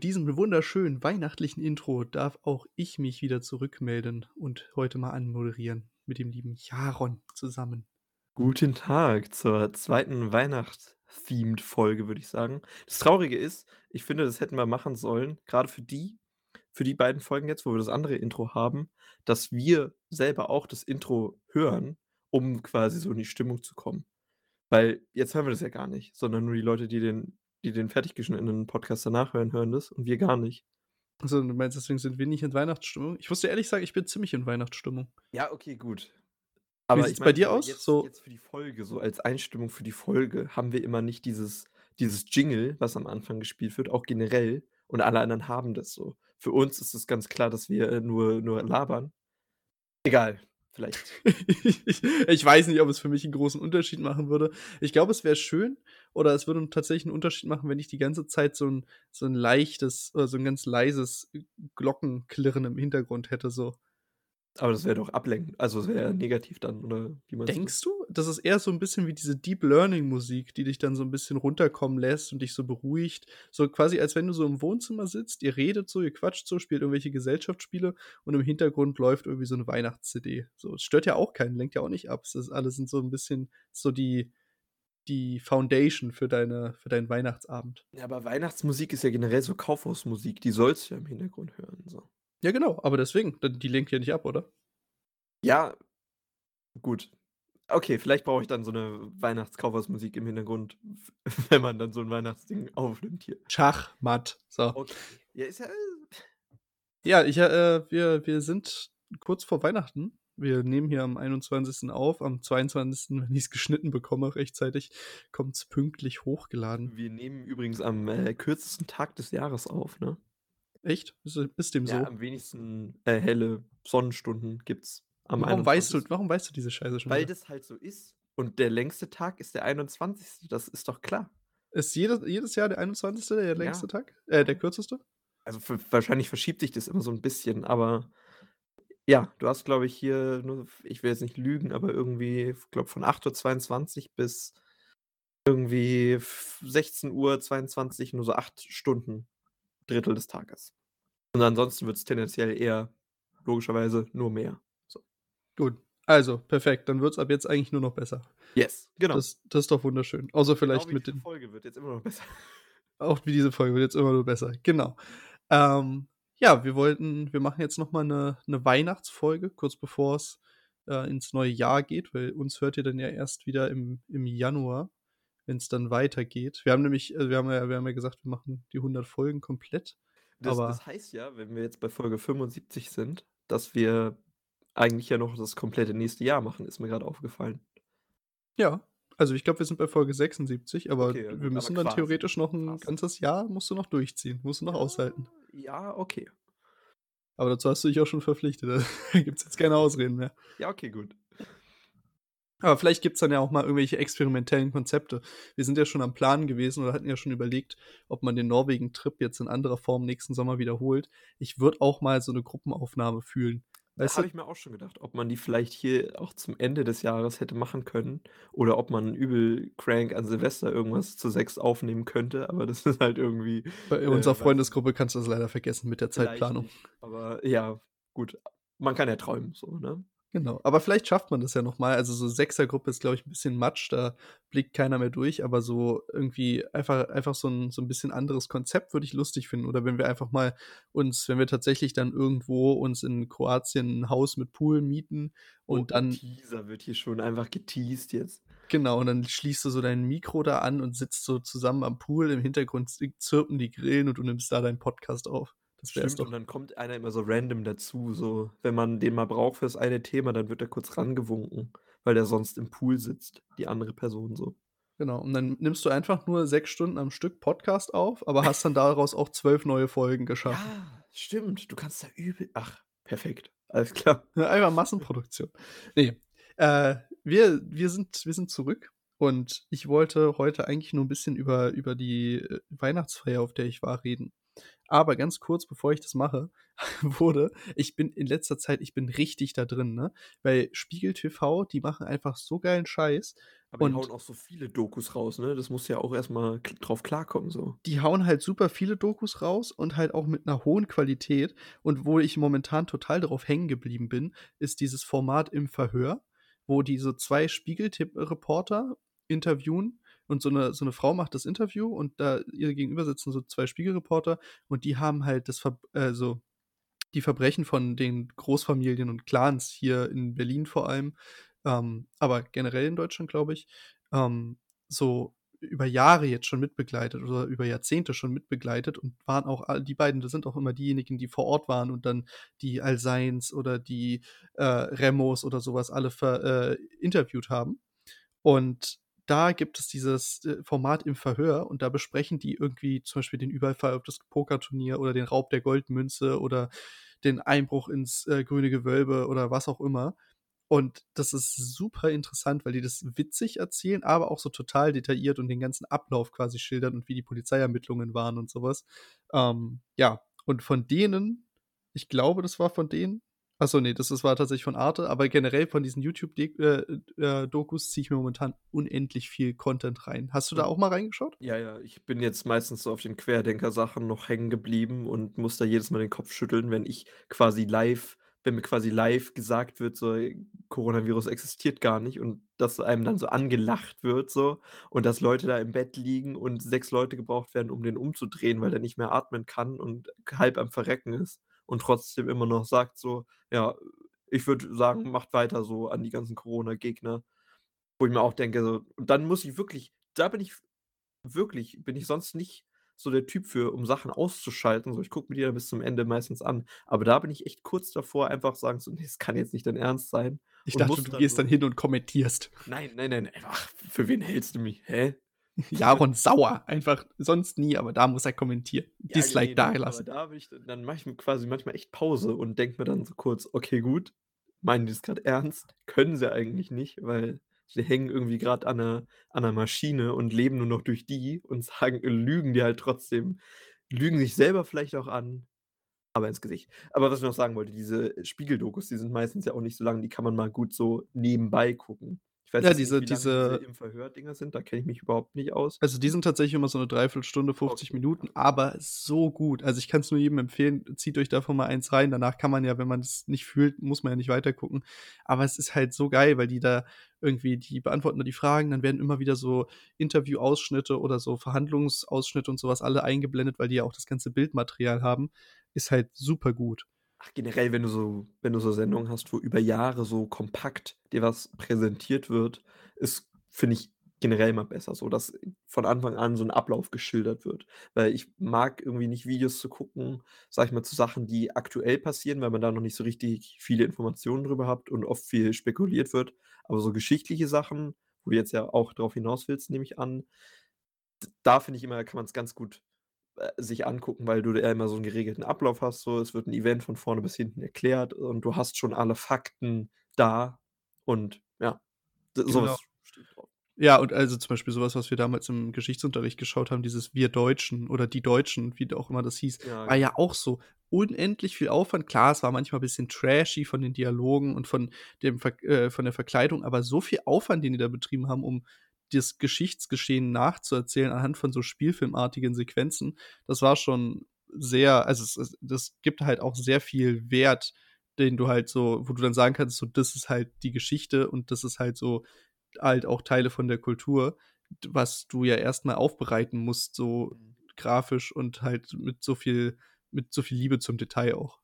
mit diesem wunderschönen weihnachtlichen Intro darf auch ich mich wieder zurückmelden und heute mal anmoderieren mit dem lieben Jaron zusammen. Guten Tag zur zweiten Weihnachts-themed-Folge, würde ich sagen. Das Traurige ist, ich finde, das hätten wir machen sollen, gerade für die für die beiden Folgen jetzt, wo wir das andere Intro haben, dass wir selber auch das Intro hören, um quasi so in die Stimmung zu kommen. Weil jetzt hören wir das ja gar nicht, sondern nur die Leute, die den die den fertig geschnittenen Podcast danach hören, hören das und wir gar nicht. Also, du meinst, deswegen sind wir nicht in Weihnachtsstimmung? Ich muss dir ehrlich sagen, ich bin ziemlich in Weihnachtsstimmung. Ja, okay, gut. Aber Wie sieht's bei dir aus? Jetzt, so jetzt für die Folge, so als Einstimmung für die Folge, haben wir immer nicht dieses, dieses Jingle, was am Anfang gespielt wird, auch generell. Und alle anderen haben das so. Für uns ist es ganz klar, dass wir nur, nur labern. Egal. Vielleicht. ich, weiß nicht, ob es für mich einen großen Unterschied machen würde. Ich glaube, es wäre schön oder es würde tatsächlich einen Unterschied machen, wenn ich die ganze Zeit so ein, so ein leichtes oder so ein ganz leises Glockenklirren im Hintergrund hätte. So. Aber das wäre doch ablenkend. Also, es wäre negativ dann, oder wie meinst Denkst du? Das ist eher so ein bisschen wie diese Deep Learning Musik, die dich dann so ein bisschen runterkommen lässt und dich so beruhigt. So quasi, als wenn du so im Wohnzimmer sitzt, ihr redet so, ihr quatscht so, spielt irgendwelche Gesellschaftsspiele und im Hintergrund läuft irgendwie so eine Weihnachts-CD. So, es stört ja auch keinen, lenkt ja auch nicht ab. Das alles sind so ein bisschen so die, die Foundation für, deine, für deinen Weihnachtsabend. Ja, aber Weihnachtsmusik ist ja generell so Kaufhausmusik, die sollst du ja im Hintergrund hören. So. Ja, genau, aber deswegen, die lenkt ja nicht ab, oder? Ja, gut. Okay, vielleicht brauche ich dann so eine Weihnachtskaufhausmusik im Hintergrund, wenn man dann so ein Weihnachtsding aufnimmt hier. Schachmatt. So. Okay. Ja, ist ja. Äh, ja, ich, äh, wir, wir sind kurz vor Weihnachten. Wir nehmen hier am 21. auf. Am 22., wenn ich es geschnitten bekomme, rechtzeitig, kommt es pünktlich hochgeladen. Wir nehmen übrigens am äh, kürzesten Tag des Jahres auf, ne? Echt? Ist, ist dem ja, so? am wenigsten äh, helle Sonnenstunden gibt's am warum weißt du, Warum weißt du diese Scheiße schon Weil wieder? das halt so ist. Und der längste Tag ist der 21. Das ist doch klar. Ist jedes, jedes Jahr der 21. der längste ja. Tag? Äh, der kürzeste? Also wahrscheinlich verschiebt sich das immer so ein bisschen, aber ja, du hast, glaube ich, hier nur, ich will jetzt nicht lügen, aber irgendwie, ich glaube, von 8.22 Uhr bis irgendwie 16.22 Uhr nur so acht Stunden Drittel des Tages. Und ansonsten wird es tendenziell eher logischerweise nur mehr. So. Gut. Also, perfekt. Dann wird es ab jetzt eigentlich nur noch besser. Yes, genau. Das, das ist doch wunderschön. Außer vielleicht genau mit den. Folge wird jetzt immer noch besser. Auch wie diese Folge wird jetzt immer nur besser. Genau. Ähm, ja, wir wollten, wir machen jetzt nochmal eine, eine Weihnachtsfolge, kurz bevor es äh, ins neue Jahr geht, weil uns hört ihr dann ja erst wieder im, im Januar wenn es dann weitergeht. Wir haben nämlich, also wir haben ja, wir haben ja gesagt, wir machen die 100 Folgen komplett. Das, aber das heißt ja, wenn wir jetzt bei Folge 75 sind, dass wir eigentlich ja noch das komplette nächste Jahr machen, ist mir gerade aufgefallen. Ja, also ich glaube, wir sind bei Folge 76, aber okay, wir müssen dann theoretisch noch ein quasi. ganzes Jahr, musst du noch durchziehen, musst du noch ja, aushalten. Ja, okay. Aber dazu hast du dich auch schon verpflichtet. Da gibt es jetzt keine Ausreden mehr. Ja, okay, gut. Aber vielleicht gibt es dann ja auch mal irgendwelche experimentellen Konzepte. Wir sind ja schon am Plan gewesen oder hatten ja schon überlegt, ob man den Norwegen-Trip jetzt in anderer Form nächsten Sommer wiederholt. Ich würde auch mal so eine Gruppenaufnahme fühlen. Das habe ich mir auch schon gedacht, ob man die vielleicht hier auch zum Ende des Jahres hätte machen können oder ob man übel crank an Silvester irgendwas zu sechs aufnehmen könnte, aber das ist halt irgendwie. Bei äh, unserer Freundesgruppe kannst du das leider vergessen mit der Zeitplanung. Nicht, aber ja, gut. Man kann ja träumen, so, ne? Genau, aber vielleicht schafft man das ja noch mal. Also so Sechsergruppe ist, glaube ich, ein bisschen Matsch, da blickt keiner mehr durch, aber so irgendwie einfach, einfach so ein, so ein bisschen anderes Konzept würde ich lustig finden. Oder wenn wir einfach mal uns, wenn wir tatsächlich dann irgendwo uns in Kroatien ein Haus mit Pool mieten und oh, dann. Teaser wird hier schon einfach geteased jetzt. Genau, und dann schließt du so dein Mikro da an und sitzt so zusammen am Pool. Im Hintergrund zirpen die Grillen und du nimmst da deinen Podcast auf. Das wäre doch. Und dann kommt einer immer so random dazu, so wenn man den mal braucht für das eine Thema, dann wird er kurz rangewunken, weil der sonst im Pool sitzt, die andere Person so. Genau, und dann nimmst du einfach nur sechs Stunden am Stück Podcast auf, aber hast dann daraus auch zwölf neue Folgen geschaffen. Ja, stimmt. Du kannst da übel. Ach, perfekt. Alles klar. Einfach Massenproduktion. Nee. Äh, wir, wir, sind, wir sind zurück und ich wollte heute eigentlich nur ein bisschen über, über die äh, Weihnachtsfeier, auf der ich war, reden. Aber ganz kurz, bevor ich das mache, wurde ich bin in letzter Zeit ich bin richtig da drin, ne? Weil Spiegel TV, die machen einfach so geilen Scheiß Aber die und hauen auch so viele Dokus raus, ne? Das musst du ja auch erst mal k drauf klarkommen so. die hauen halt super viele Dokus raus und halt auch mit 'ner hohen Qualität. Und wo ich momentan total drauf hängen geblieben bin, ist dieses Format „Im Verhör“, wo die so 2 Spiegel-T-Reporter interviewen und so 'ne so 'ne Frau macht das Interview und da ihr gegenüber sitzen so 2 Spiegelreporter und die haben halt das Verb äh, so die Verbrechen von den Großfamilien und Clans hier in Berlin vor allem, ähm, aber generell in Deutschland, glaube ich, ähm, so über Jahre jetzt schon mitbegleitet oder über Jahrzehnte schon mitbegleitet und waren auch die beiden, das sind auch immer diejenigen, die vor Ort waren und dann die Al-Seins oder die, äh, Remos oder so was alle ver äh, interviewt haben. Und da gibt es dieses, äh, Format „Im Verhör“ und da besprechen die irgendwie zum Beispiel den Überfall auf das Pokerturnier oder den Raub der Goldmünze oder den Einbruch ins, äh, Grüne Gewölbe oder was auch immer. Und das ist super interessant, weil die das witzig erzählen, aber auch so total detailliert und den ganzen Ablauf quasi schildern und wie die Polizeiermittlungen waren und so was. Ähm, ja, und von denen ich glaube, das war von denen ach so, ne, das das war tatsächlich von Arte, aber generell von diesen YouTube de äh, äh, ziehe ich mir momentan unendlich viel Content rein. Hast du da auch mal reingeschaut? Ja, ja, ich bin jetzt meistens so auf den Querdenker-Sachen noch hängen geblieben und muss da jedes Mal den Kopf schütteln, wenn ich quasi live wenn mir quasi live gesagt wird, so: „Ey, Coronavirus existiert gar nicht“ und dass einem dann so angelacht wird so und dass Leute da im Bett liegen und 6 Leute gebraucht werden, um den umzudrehen, weil der nicht mehr atmen kann und halb am Verrecken ist und trotzdem immer noch sagt so: „Ja, ich würde sagen, macht weiter so“ an die ganzen Corona-Gegner. Wo ich mir auch denke so und dann muss ich wirklich da bin ich wirklich bin ich sonst nicht so der Typ für, um Sachen auszuschalten, so. Ich gucke mir die ja bis zum Ende meistens an. Aber da bin ich echt kurz davor, einfach sagen so: „Ne, das kann jetzt nicht dein Ernst sein“ Ich und dachte, du dann gehst so dann hin und kommentierst. Nein, nein, nein, ach, für wen hältst du mich? Hä? Jaron sauer, einfach sonst nie, aber da muss er kommentieren. Ja, Dislike genau, aber dalassen. da ich dann mache ich mir quasi manchmal echt Pause und denke mir dann so kurz: „Okay, gut, meinen die das grad ernst? Können sie eigentlich nicht, weil sie hängen irgendwie grad an 'ner an 'ner Maschine und leben nur noch durch die und sagen lügen die halt trotzdem lügen sich selber vielleicht auch an, aber ins Gesicht.“ Aber was ich noch sagen wollte, diese Spiegel-Dokus, die sind meistens ja auch nicht so lang, die kann man mal gut so nebenbei gucken. Ich weiß Ja, jetzt nicht, diese wie diese diese Im Verhör-Dinger sind, da kenne ich mich überhaupt nicht aus. Also, die sind tatsächlich immer so 'ne 3/4 Stunde, 50 Okay, Minuten, aber so gut. Also, ich kann's nur jedem empfehlen, zieht euch davon mal eins rein. Danach kann man ja, wenn man's nicht fühlt muss man ja nicht weitergucken. Aber es ist halt so geil, weil die da irgendwie die beantworten da die Fragen, dann werden immer wieder so Interviewausschnitte oder so Verhandlungsausschnitte und so was alle eingeblendet, weil die ja auch das ganze Bildmaterial haben. Ist halt super gut. Ach, generell, wenn du so wenn du so Sendungen hast, wo über Jahre so kompakt dir was präsentiert wird, ist, finde ich, generell immer besser so, dass von Anfang an so 'n Ablauf geschildert wird. Weil ich mag irgendwie nicht Videos zu gucken, sage ich mal, zu Sachen, die aktuell passieren, weil man da noch nicht so richtig viele Informationen drüber hat und oft viel spekuliert wird. Aber so geschichtliche Sachen, wo du jetzt ja auch drauf hinaus willst, nehme ich an da finde ich immer, kann man's ganz gut, sich angucken, weil du da immer so 'n geregelten Ablauf hast so. Es wird 'n Event von vorne bis hinten erklärt und du hast schon alle Fakten da und ja, d so Genau. ich drauf. Ja, und also, zum Beispiel so was, wir damals im Geschichtsunterricht geschaut haben, dieses „Wir Deutschen“ oder „Die Deutschen“, wie auch immer das hieß, Ja, war ja genau. auch so unendlich viel Aufwand. Klar, es war manchmal bisschen trashy von den Dialogen und von dem Verk äh, von der Verkleidung, aber so viel Aufwand, den die da betrieben haben, um das Geschichtsgeschehen nachzuerzählen anhand von so spielfilmartigen Sequenzen, das war schon sehr also, es es das gibt halt auch sehr viel Wert, den du halt so wo du dann sagen kannst, so: „Das ist halt die Geschichte und das ist halt so halt auch Teile von der Kultur“, was du ja erst mal aufbereiten musst, so Mhm. grafisch und halt mit so viel mit so viel Liebe zum Detail auch.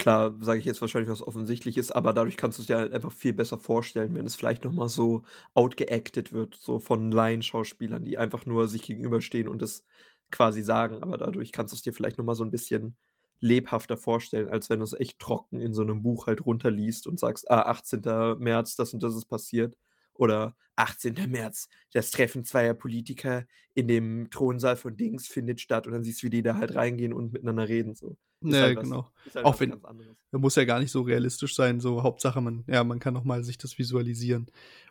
Klar, sage ich jetzt wahrscheinlich was Offensichtliches, aber dadurch kannst du's dir halt einfach viel besser vorstellen, wenn es vielleicht noch mal so outgeacted wird, so von Laienschauspielern, die einfach nur sich gegenüberstehen und das quasi sagen. Aber dadurch kannst du's dir vielleicht noch mal so 'n bisschen lebhafter vorstellen, als wenn du's echt trocken in so 'nem Buch halt runterliest und sagst: „Ah, 18. März, das und das ist passiert“ oder „18. März, das Treffen zweier Politiker in dem Thronsaal von Dings findet statt“ und dann siehst du, wie die da halt reingehen und miteinander reden so. Ist Ne, halt was genau. halt Auch wenn anderes. muss ja gar nicht so realistisch sein, so Hauptsache man ja, man kann noch mal sich das visualisieren.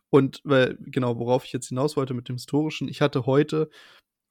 Und weil genau, worauf ich jetzt hinaus wollte mit dem Historischen, ich hatte heute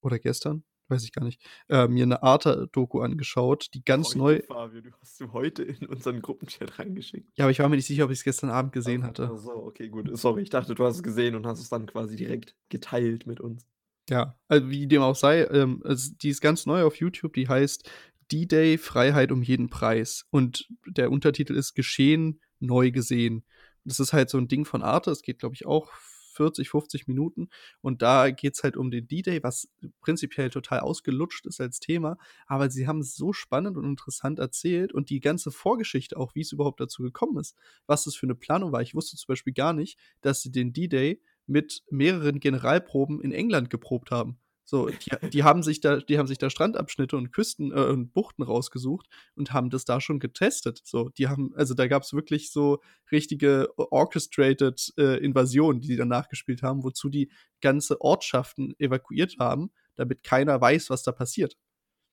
oder gestern, weiß ich gar nicht, äh, mir 'ne Arte-Doku angeschaut, die ganz Heute, neu Fabio, du hast du heute in unseren Gruppenchat reingeschickt. Ja, aber ich war mir nicht sicher, ob ich's gestern Abend gesehen Ach hatte. ach so, okay, gut. Sorry, ich dachte, du hast es gesehen und hast es dann quasi direkt geteilt mit uns. Ja, also wie dem auch sei, ähm, also die ist ganz neu auf YouTube, die heißt „D-Day Freiheit um jeden Preis“ und der Untertitel ist „Geschehen neu gesehen“. Das ist halt so 'n Ding von Arte, das geht, glaube ich, auch 40, 50 Minuten und da geht's halt um den D-Day, was prinzipiell total ausgelutscht ist als Thema, aber sie haben's so spannend und interessant erzählt und die ganze Vorgeschichte auch, wie's überhaupt dazu gekommen ist, was das für 'ne Planung war. Ich wusste zum Beispiel gar nicht, dass sie den D-Day mit mehreren Generalproben in England geprobt haben. So, die die haben sich da die haben sich da Strandabschnitte und Küsten äh, und Buchten rausgesucht und haben das da schon getestet. So, die haben also, da gab's wirklich so richtige orchestrated, äh, Invasionen, die die dann nachgespielt haben, wozu die ganze Ortschaften evakuiert haben, damit keiner weiß, was da passiert.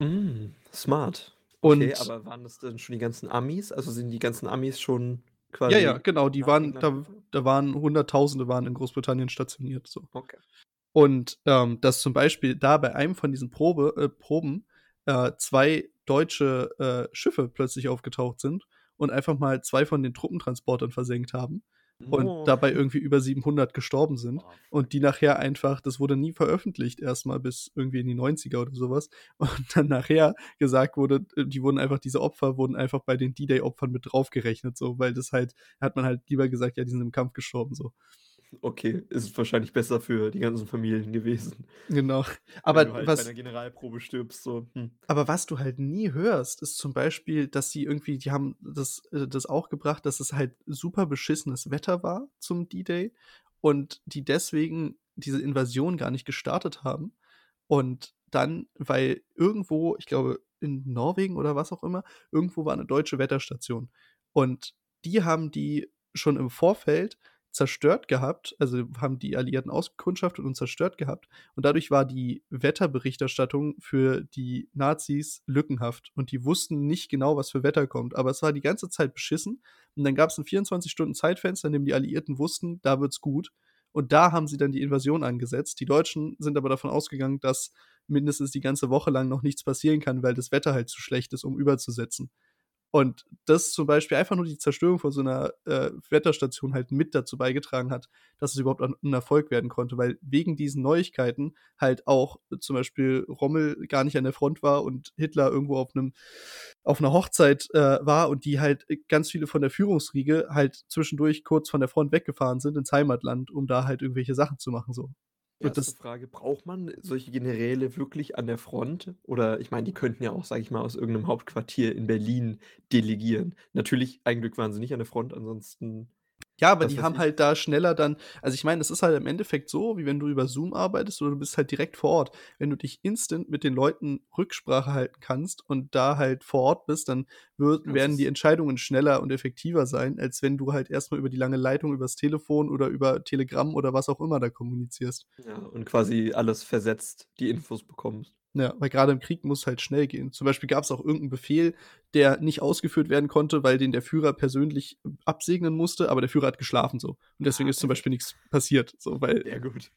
Hm, smart. Okay, Und aber waren das dann schon die ganzen Amis? Also, sind die ganzen Amis schon Ja, ja, quasi genau, die waren da da waren Hunderttausende waren in Großbritannien stationiert, so. Okay. Und, ähm, dass zum Beispiel da bei einem von diesen Probe äh, Proben, äh, 2 deutsche, äh, Schiffe plötzlich aufgetaucht sind und einfach mal 2 von den Truppentransportern versenkt haben und Oh. dabei irgendwie über 700 gestorben sind Oh, und die nachher einfach das wurde nie veröffentlicht erst mal bis irgendwie in die 90er oder so was und dann nachher gesagt wurde, äh, die wurden einfach diese Opfer wurden einfach bei den D-Day-Opfern mit draufgerechnet so, weil das halt hat man halt lieber gesagt: „Ja, die sind im Kampf gestorben“, so. Okay, ist wahrscheinlich besser für die ganzen Familien gewesen. Genau. Wenn du Aber halt bei was 'ner Generalprobe stirbst, so, hm. aber was du halt nie hörst, ist zum Beispiel, dass sie irgendwie die haben das äh, das auch gebracht, dass es halt super beschissenes Wetter war zum D-Day und die deswegen diese Invasion gar nicht gestartet haben. Und dann, weil irgendwo, ich glaube, in Norwegen oder was auch immer, irgendwo war 'ne deutsche Wetterstation. Und die haben die schon im Vorfeld zerstört gehabt, also haben die Alliierten ausgekundschaftet und zerstört gehabt. Und dadurch war die Wetterberichterstattung für die Nazis lückenhaft und die wussten nicht genau, was für Wetter kommt. Aber es war die ganze Zeit beschissen und dann gab's 'n 24 Stunden Zeitfenster, in dem die Alliierten wussten, da wird's gut. Und da haben sie dann die Invasion angesetzt. Die Deutschen sind aber davon ausgegangen, dass mindestens die ganze Woche lang noch nichts passieren kann, weil das Wetter halt zu schlecht ist, um überzusetzen. Und das zum Beispiel einfach nur die Zerstörung von so 'ner, äh, Wetterstation halt mit dazu beigetragen hat, dass es überhaupt an 'n Erfolg werden konnte, weil wegen diesen Neuigkeiten halt auch zum Beispiel Rommel gar nicht an der Front war und Hitler irgendwo auf 'nem auf 'ner Hochzeit, äh, war und die halt ganz viele von der Führungsriege halt zwischendurch kurz von der Front weggefahren sind ins Heimatland, um da halt irgendwelche Sachen zu machen so. Und 1. das Frage, braucht man solche Generäle wirklich an der Front? Oder ich meine, die könnten ja auch, sage ich mal, aus irgend 'nem Hauptquartier in Berlin delegieren. Natürlich, ein Glück waren sie nicht an der Front, ansonsten Ja, aber die haben ich. halt da schneller dann also, ich meine, es ist halt im Endeffekt so, wie wenn du über Zoom arbeitest oder du bist halt direkt vor Ort. Wenn du dich instant mit den Leuten Rücksprache halten kannst und da halt vor Ort bist, dann wird werden die Entscheidungen schneller und effektiver sein, als wenn du halt erst mal über die lange Leitung, übers Telefon oder über Telegramm oder was auch immer da kommunizierst. Ja, und quasi alles versetzt die Infos bekommst. Ja, weil grade im Krieg muss halt schnell gehen. Zum Beispiel gab's auch irgend 'n Befehl, der nicht ausgeführt werden konnte, weil den der Führer persönlich absegnen musste, aber der Führer hat geschlafen so. Und deswegen Ah, ist zum. Beispiel nix passiert, so, weil Sehr gut.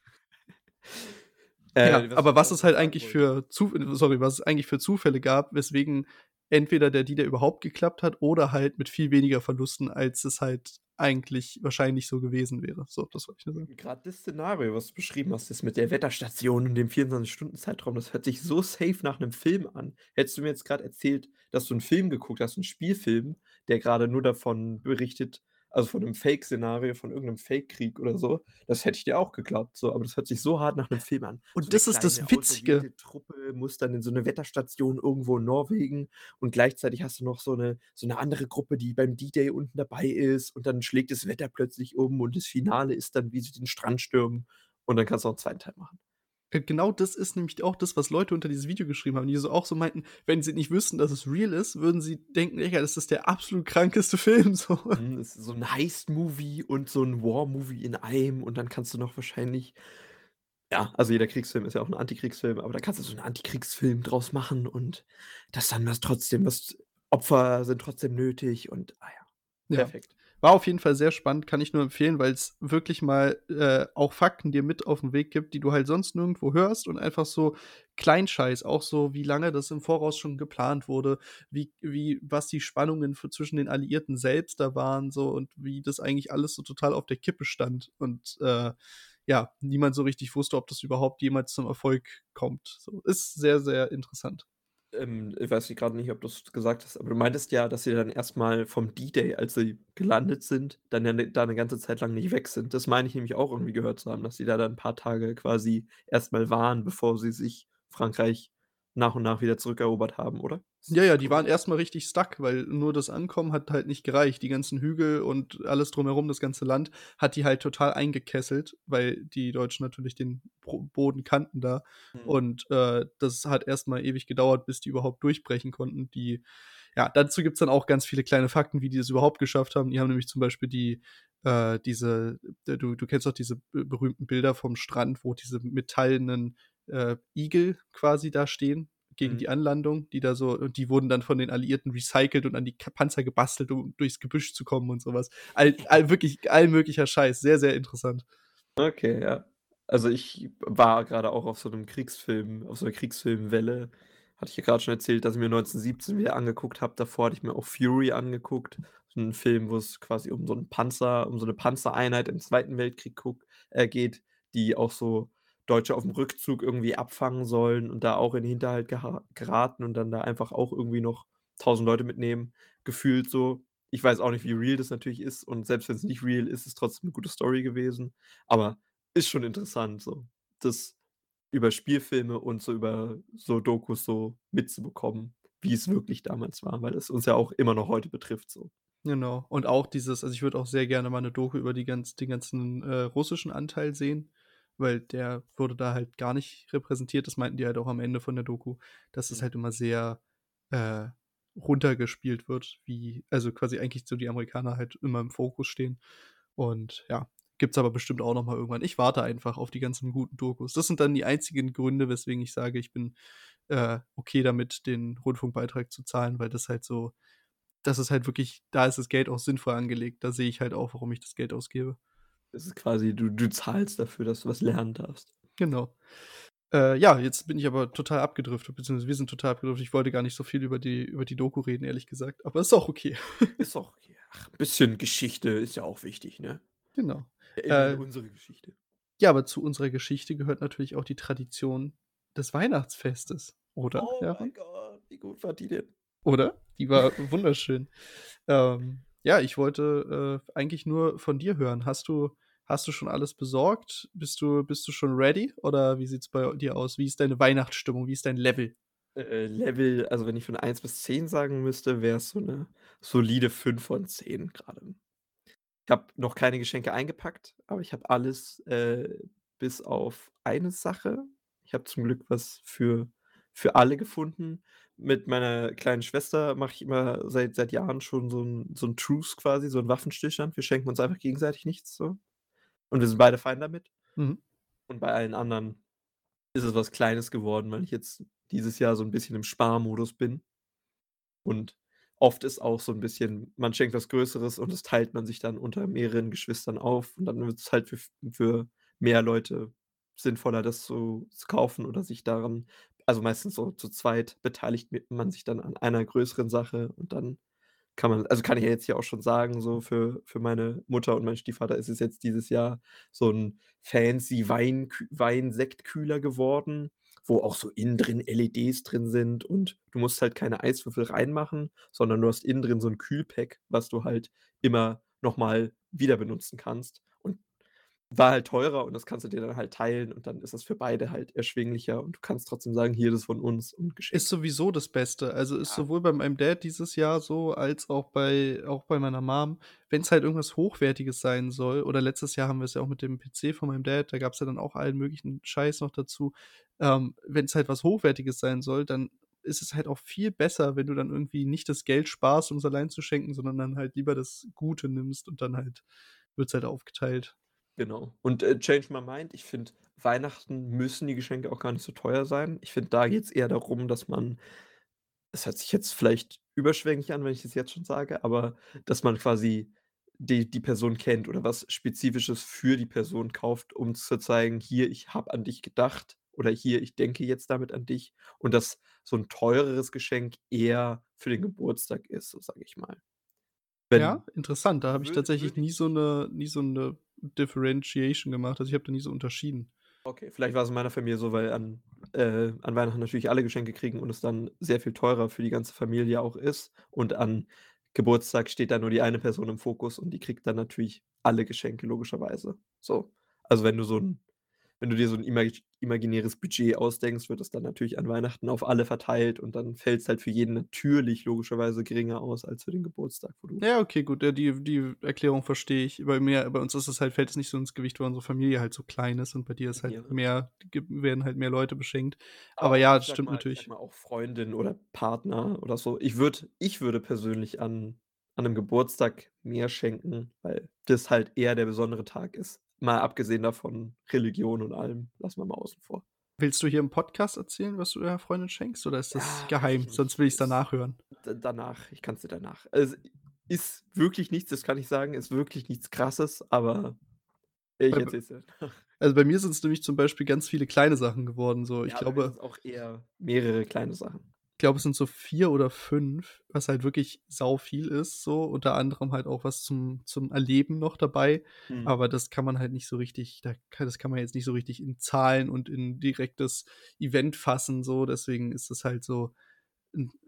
Ja, Äh, was aber was es halt eigentlich für Zu sorry, was es eigentlich für Zufälle gab, weswegen entweder der D-Day überhaupt geklappt hat oder halt mit viel weniger Verlusten, als es halt eigentlich wahrscheinlich so gewesen wäre. So, das wollte ich nur sagen. Grad das Szenario, was du beschrieben hast, das mit der Wetterstation und dem 24-Stunden-Zeitraum, das hört sich so safe nach 'nem Film an. Hättest du mir jetzt grad erzählt, dass du 'n Film geguckt hast, 'n Spielfilm, der grade nur davon berichtet also, von 'nem Fake-Szenario, von irgend 'nem Fake-Krieg oder so, das hätte ich dir auch geglaubt, so, aber das hört sich so hart nach 'nem Film an. So Und 'ne das ist das Witzige. ausserwählte Truppe muss dann in so 'ne Wetterstation irgendwo in Norwegen und gleichzeitig hast du noch so 'ne so 'ne andere Gruppe, die beim D-Day unten dabei ist und dann schlägt das Wetter plötzlich um und das Finale ist dann, wie sie den Strand stürmen und dann kannst du auch 'n 2. Teil machen. Äh, genau das ist nämlich auch das, was Leute unter dieses Video geschrieben haben, die so auch so meinten, wenn sie nicht wüssten, dass es real ist, würden sie denken: „Digga, das ist der absolut krankeste Film“, so. Mhm, so 'n Heist-Movie und so 'n War-Movie in einem und dann kannst du noch wahrscheinlich ja, also, jeder Kriegsfilm ist ja auch 'n Antikriegsfilm, aber da kannst du so 'n Antikriegsfilm draus machen und das dann was trotzdem was Opfer sind trotzdem nötig und, ah ja, Ja. War auf jeden Fall sehr spannend, kann ich nur empfehlen, weil es wirklich mal äh, auch Fakten dir mit auf den Weg gibt, die du halt sonst nirgendwo hörst und einfach so Kleinscheiß, auch so, wie lange das im Voraus schon geplant wurde, wie, wie, was die Spannungen für, zwischen den Alliierten selbst da waren, so und wie das eigentlich alles so total auf der Kippe stand und äh, ja, niemand so richtig wusste, ob das überhaupt jemals zum Erfolg kommt. So, ist sehr, sehr interessant. Ähm, ich weiß grade nicht, ob du's gesagt hast, aber du meintest ja, dass sie dann erst mal vom D-Day, als sie gelandet sind, dann ja 'ne da 'ne ganze Zeit lang nicht weg sind. Das meine ich nämlich auch irgendwie gehört zu haben, dass sie da dann 'n paar Tage quasi erst mal waren, bevor sie sich Frankreich nach und nach wieder zurückerobert haben, oder? Ja, ja, die waren erst mal richtig stuck, weil nur das Ankommen hat halt nicht gereicht. Die ganzen Hügel und alles drumherum, das ganze Land, hat die halt total eingekesselt, weil die Deutschen natürlich den Boden kannten da. Mhm. Und, äh, das hat erst mal ewig gedauert, bis die überhaupt durchbrechen konnten. Die ja, dazu gibt's dann auch ganz viele kleine Fakten, wie die das überhaupt geschafft haben. Die haben nämlich zum Beispiel die äh, diese du du kennst doch diese be berühmten Bilder vom Strand, wo diese metallenen, äh, Igel quasi da stehen gegen Mhm. die Anlandung, die da so und die wurden dann von den Alliierten recycelt und an die Panzer gebastelt, um durchs Gebüsch zu kommen und so was. All all wirklich all möglicher Scheiß. Sehr, sehr interessant. Okay, ja. Also, ich war grade auch auf so 'nem Kriegsfilm auf so 'ner Kriegsfilmwelle. Hatte ich ja grad schon erzählt, dass ich mir „1917“ wieder angeguckt habe. Davor hatte ich mir auch „Fury“ angeguckt, so 'n Film, wo es quasi um so 'n Panzer um so 'ne Panzereinheit im Zweiten Weltkrieg guck äh, geht, die auch so Deutsche aufm Rückzug irgendwie abfangen sollen und da auch in den Hinterhalt gera geraten und dann da einfach auch irgendwie noch 1.000 Leute mitnehmen, gefühlt so. Ich weiß auch nicht, wie real das natürlich ist und selbst wenn's nicht real ist, ist es trotzdem 'ne gute Story gewesen. Aber ist schon interessant so, das über Spielfilme und so über so Dokus so mitzubekommen, wie es wirklich damals war, weil es uns ja auch immer noch heute betrifft so. Genau. Und auch dieses also, ich würde auch sehr gerne mal 'ne Doku über die ganz den ganzen, äh, russischen Anteil sehen, weil der wurde da halt gar nicht repräsentiert. Das meinten die halt auch am Ende von der Doku, dass es Mhm. halt immer sehr, äh, runtergespielt wird, wie also, quasi eigentlich so die Amerikaner halt immer im Fokus stehen. Und ja, gibt's aber bestimmt auch noch mal irgendwann. Ich warte einfach auf die ganzen guten Dokus. Das sind dann die einzigen Gründe, weswegen ich sage, ich bin, äh, okay damit, den Rundfunkbeitrag zu zahlen, weil das halt so das ist halt wirklich da ist das Geld auch sinnvoll angelegt. Da sehe ich halt auch, warum ich das Geld ausgebe. Das ist quasi du du zahlst dafür, dass du was lernen darfst. Genau. Äh, ja, jetzt bin ich aber total abgedriftet, beziehungsweise wir sind total abgedriftet. Ich wollte gar nicht so viel über die über die Doku reden, ehrlich gesagt, aber ist auch okay. Ist auch okay. Ach, bisschen Geschichte ist ja auch wichtig, ne? Genau. Ja, Äh unsere Geschichte. ja, aber zu unserer Geschichte gehört natürlich auch die Tradition des Weihnachtsfestes, oder, Oh Jaron? mein Gott, wie gut war die denn? Oder? Die war wunderschön. Ähm, ja, ich wollte, äh, eigentlich nur von dir hören. Hast du hast du schon alles besorgt? Bist du bist du schon ready oder wie sieht's bei dir aus? Wie ist deine Weihnachtsstimmung? Wie ist dein Level? Äh, Level also, wenn ich von 1 bis 10 sagen müsste, wär's so 'ne solide 5 von 10 grade. Ich habe noch keine Geschenke eingepackt, aber ich habe alles, äh, bis auf eine Sache. Ich habe zum Glück was für für alle gefunden. Mit meiner kleinen Schwester mache ich immer seit seit Jahren schon so 'n so 'n Truce quasi, so 'n Waffenstillstand. Wir schenken uns einfach gegenseitig nichts so. Und wir sind beide fein damit. Mhm. Und bei allen anderen ist es was Kleines geworden, weil ich jetzt dieses Jahr so 'n bisschen im Sparmodus bin. Und oft ist auch so 'n bisschen man schenkt was Größeres und das teilt man sich dann unter mehreren Geschwistern auf und dann wird's halt für für mehr Leute sinnvoller, das zu kaufen oder sich daran also, meistens so zu zweit beteiligt man sich dann an einer größeren Sache und dann kann man also, kann ich ja jetzt hier auch schon sagen, so für für meine Mutter und meinen Stiefvater ist es jetzt dieses Jahr so 'n fancy Weinkü Wein-Sektkühler geworden, wo auch so innen drin LEDs drin sind und du musst halt keine Eiswürfel reinmachen, sondern du hast innen drin so 'n Kühlpack, was du halt immer noch mal wieder benutzen kannst. War halt teurer und das kannst du dir dann halt teilen und dann ist das für beide halt erschwinglicher und du kannst trotzdem sagen: „Hier, das ist von uns und Ist geschenkt.“ sowieso das Beste. Also, ist Ja. sowohl bei meinem Dad dieses Jahr so als auch bei auch bei meiner Mom. Wenn's halt irgendwas Hochwertiges sein soll oder letztes Jahr haben wir's ja auch mit dem PC von meinem Dad, da gab's ja dann auch allen möglichen Scheiß noch dazu. Ähm, wenn's halt was Hochwertiges sein soll, dann ist es halt auch viel besser, wenn du dann irgendwie nicht das Geld sparst, um's allein zu schenken, sondern dann halt lieber das Gute nimmst und dann halt wird's halt aufgeteilt. Genau. Und, äh, change my mind, ich finde, Weihnachten müssen die Geschenke auch gar nicht so teuer sein. Ich finde, da geht's eher darum, dass man es hört sich jetzt vielleicht überschwänglich an, wenn ich das jetzt schon sage, aber dass man quasi die die Person kennt oder was Spezifisches für die Person kauft, um zu zeigen: „Hier, ich habe an dich gedacht“ oder „Hier, ich denke jetzt damit an dich“ und dass so 'n teureres Geschenk eher für den Geburtstag ist, so sage ich mal. Ja, Wenn interessant. Da habe ich tatsächlich nie so 'ne nie so 'ne Differentiation gemacht. Also, ich habe da nie so unterschieden. Okay, vielleicht war's in meiner Familie so, weil an äh, an Weihnachten natürlich alle Geschenke kriegen und es dann sehr viel teurer für die ganze Familie auch ist und an Geburtstag steht da nur die eine Person im Fokus und die kriegt dann natürlich alle Geschenke logischerweise, so. Also, wenn du so 'n wenn du dir so 'n imagi imaginäres Budget ausdenkst, wird das dann natürlich an Weihnachten auf alle verteilt und dann fällt's halt für jeden natürlich logischerweise geringer aus als für den Geburtstag, wo du Ja, okay, gut. Ja, die die Erklärung verstehe ich. Bei mir bei uns ist es halt fällt es nicht so ins Gewicht, weil unsere Familie halt so klein ist und bei dir ist halt Ja. mehr werden halt mehr Leute beschenkt. Aber Aber ja, ich das stimmt mal ich natürlich. mal auch Freundin oder Partner oder so. Ich würde ich würde persönlich an an 'nem Geburtstag mehr schenken, weil das halt eher der besondere Tag ist. Mal abgesehen davon Religion und allem, lassen wir mal außen vor. Willst du hier im Podcast erzählen, was du deiner Freundin schenkst oder ist das Ja, geheim? ich Sonst will ich's Ist danach hören. danach ich kann's dir danach also, ist wirklich nichts, das kann ich sagen, ist wirklich nichts Krasses, aber ich erzähl's dir danach. also, bei mir sind's nämlich zum Beispiel ganz viele kleine Sachen geworden, so. Ich Ja, glaube auch eher mehrere kleine Sachen. Glaube, es sind so 4 oder 5, was halt wirklich sauviel ist so, unter anderem halt auch was zum zum Erleben noch dabei. Mhm. Aber das kann man halt nicht so richtig da das kann man jetzt nicht so richtig in Zahlen und in direktes Event fassen so. Deswegen ist es halt so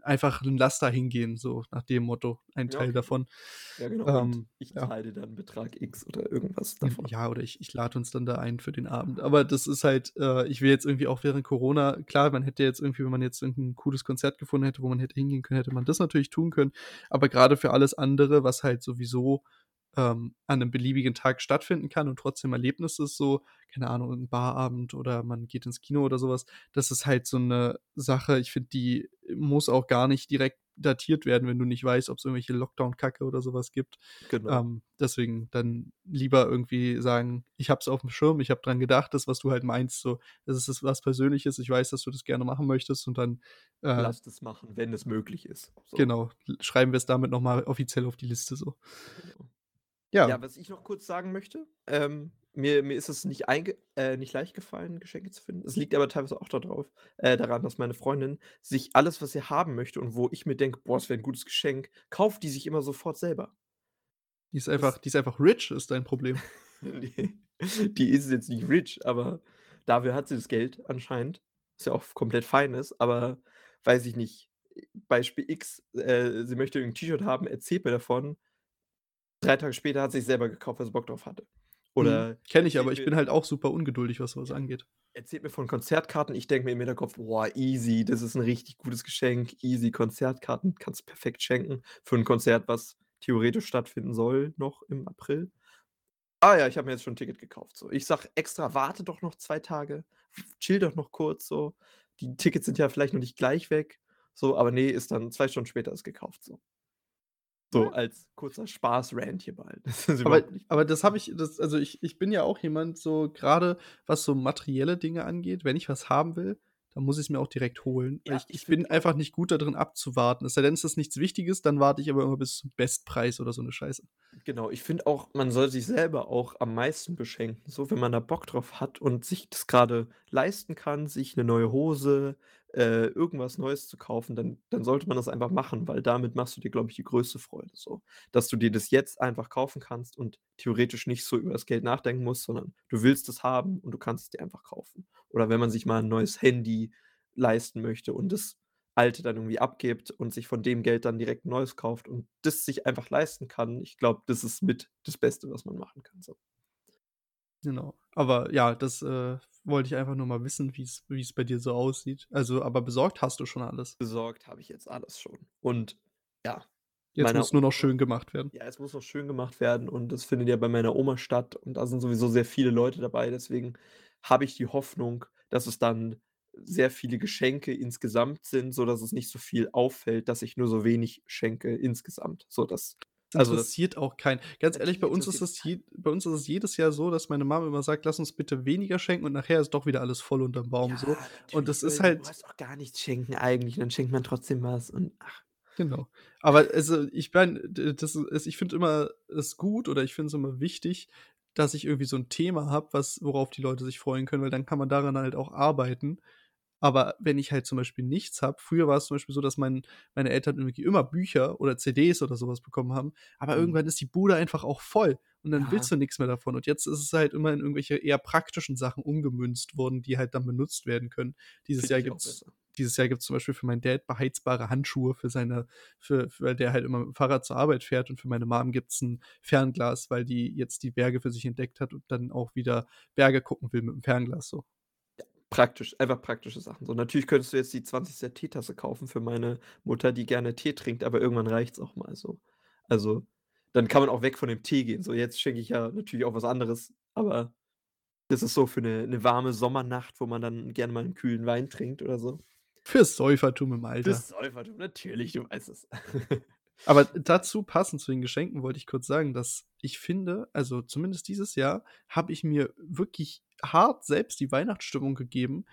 einfach 'n lass da hingehen, so nach dem Motto, ein Ja, Teil okay. davon. Ja, genau. Und Ähm, ich ja. zahle dir dann Betrag X oder irgendwas Hm, davon. ja, oder ich ich lade uns dann da ein für den Abend. Aber das ist halt äh, ich will jetzt irgendwie auch während Corona klar, man hätte jetzt irgendwie wenn man jetzt irgend 'n cooles Konzert gefunden hätte, wo man hätte hingehen können, hätte man das natürlich tun können. Aber grade für alles andere, was halt sowieso, ähm, an 'nem beliebigen Tag stattfinden kann und trotzdem Erlebnis ist so, keine Ahnung, irgend 'n Barabend oder man geht ins Kino oder so was, das ist halt so 'ne Sache, ich finde, die muss auch gar nicht direkt datiert werden, wenn du nicht weißt, ob's irgendwelche Lockdown-Kacke oder so was gibt. Genau. Ähm, deswegen dann lieber irgendwie sagen: „Ich habe es auf'm Schirm, ich habe dran gedacht“, das, was du halt meinst, so. Das ist was Persönliches. Ich weiß, dass du das gerne machen möchtest und dann, äh Lasst es machen, wenn es möglich ist, so. genau, schreiben wir's damit noch mal offiziell auf die Liste so. Genau. Ja. Ja, was ich noch kurz sagen möchte, ähm, mir mir ist es nicht äh, nicht leicht gefallen, Geschenke zu finden. Es liegt aber teilweise auch da drauf äh, daran, dass meine Freundin sich alles, was sie haben möchte und wo ich mir denke: „Boah, es wäre 'n gutes Geschenk“, kauft die sich immer sofort selber. Die ist Das einfach die ist einfach rich, ist dein Problem. Die ist jetzt nicht rich, aber dafür hat sie das Geld anscheinend, was ja auch komplett fein ist, aber weiß ich nicht. Beispiel X, äh, sie möchte irgend 'n T-Shirt haben, erzählt mir davon. 3 Tage später hat sie sich's selber gekauft, weil sie Bock drauf hatte. Oder kenne ich, aber ich bin halt auch super ungeduldig, was so was Ja. angeht. Erzählt mir von Konzertkarten. Ich denke mir im Hinterkopf: „Boah, easy, das ist 'n richtig gutes Geschenk. Easy, Konzertkarten kannst perfekt schenken für 'n Konzert, was theoretisch stattfinden soll noch im April.“ „Ah ja, ich habe mir jetzt schon 'n Ticket gekauft“, so. Ich sage extra: „Warte doch noch 2 Tage, chill doch noch kurz so. Die Tickets sind ja vielleicht noch nicht gleich weg“, so, aber ne, ist dann 2 Stunden später ist gekauft, so. So als kurzer Spaß-Rant hierbei. Das Aber aber das habe ich das also, ich ich bin ja auch jemand so grade was so materielle Dinge angeht, wenn ich was haben will, dann muss ich's mir auch direkt holen. Ja, ich ich ich bin einfach nicht gut da drin abzuwarten. Es sei denn, es ist nichts Wichtiges, dann warte ich aber immer bis zum Bestpreis oder so 'ne Scheiße. Genau, ich finde auch, man soll sich selber auch am meisten beschenken, so, wenn man da Bock drauf hat und sich das grade leisten kann, sich 'ne neue Hose, äh, irgendwas Neues zu kaufen, dann dann sollte man das einfach machen, weil damit machst du dir, glaube ich, die größte Freude so. Dass du dir das jetzt einfach kaufen kannst und theoretisch nicht so über das Geld nachdenken musst, sondern du willst es haben und du kannst es dir einfach kaufen. Oder wenn man sich mal 'n neues Handy leisten möchte und das alte dann irgendwie abgibt und sich von dem Geld dann direkt 'n neues kauft und das sich einfach leisten kann. Ich glaube, das ist mit das Beste, was man machen kann, so. Genau. Aber ja, das, äh, wollte ich einfach nur mal wissen, wie's wie's bei dir so aussieht. Also, aber besorgt hast du schon alles? Besorgt habe ich jetzt alles schon. Und ja, Jetzt muss nur noch schön gemacht werden. ja, es muss noch schön gemacht werden und das findet ja bei meiner Oma statt und da sind sowieso sehr viele Leute dabei. Deswegen habe ich die Hoffnung, dass es dann sehr viele Geschenke insgesamt sind, sodass es nicht so viel auffällt, dass ich nur so wenig schenke insgesamt, sodass Das also, das interessiert auch keinen. Ganz ehrlich, bei uns ist es je bei uns ist es jedes Jahr so, dass meine Mom immer sagt: „Lass uns bitte weniger schenken“ und nachher ist doch wieder alles voll unterm Baum Ja, so. Und das ist du halt brauchst auch gar nichts schenken eigentlich dann schenkt man trotzdem was und ach. Genau. Aber also, ich meine, das ist ich finde immer es gut oder ich finde es immer wichtig, dass ich irgendwie so 'n Thema habe, was worauf die Leute sich freuen können, weil dann kann man daran halt auch arbeiten. Aber wenn ich halt zum Beispiel nichts habe früher war es zum Beispiel so, dass mein meine Eltern irgendwie immer Bücher oder CDs oder so was bekommen haben, aber Mhm. irgendwann ist die Bude einfach auch voll und dann Ja. willst du nix mehr davon. Und jetzt ist es halt immer in irgendwelche eher praktischen Sachen umgemünzt worden, die halt dann benutzt werden können. Dieses Finde Jahr gibt's dieses Jahr gibt's zum Beispiel für meinen Dad beheizbare Handschuhe für seine für für weil der halt immer mit'm Fahrrad zur Arbeit fährt und für meine Mom gibt's 'n Fernglas, weil die jetzt die Berge für sich entdeckt hat und dann auch wieder Berge gucken will mit'm Fernglas so. Praktisch, einfach praktische Sachen. So, natürlich könntest du jetzt die 20. Teetasse kaufen für meine Mutter, die gerne Tee trinkt, aber irgendwann reicht's auch mal so. Also, dann kann man auch weg von dem Tee gehen. So, jetzt schenke ich ja natürlich auch was anderes, aber das ist so für 'ne 'ne warme Sommernacht, wo man dann gerne mal 'n kühlen Wein trinkt oder so. Fürs Säufertum im Alter. Fürs Säufertum, natürlich, du weißt es. Aber dazu passend zu den Geschenken wollte ich kurz sagen, dass ich finde also, zumindest dieses Jahr habe ich mir wirklich hart selbst die Weihnachtsstimmung gegeben,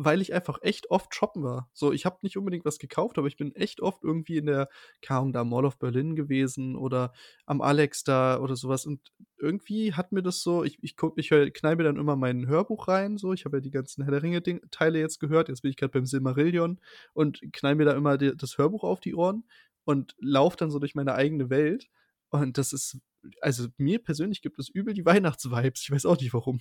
weil ich einfach echt oft shoppen war. So, ich habe nicht unbedingt was gekauft, aber ich bin echt oft irgendwie in der Ahnung, da Mall of Berlin gewesen oder am Alex da oder so was. Und irgendwie hat mir das so ich ich ich knall mir dann immer mein Hörbuch rein so. Ich habe ja die ganzen Herr der Ringe Ding Teile jetzt gehört. Jetzt bin ich grad beim Silmarillion und knall mir da immer d das Hörbuch auf die Ohren und laufe dann so durch meine eigene Welt. Und das ist also, mir persönlich gibt es übel die Weihnachts-Vibes. Ich weiß auch nicht warum.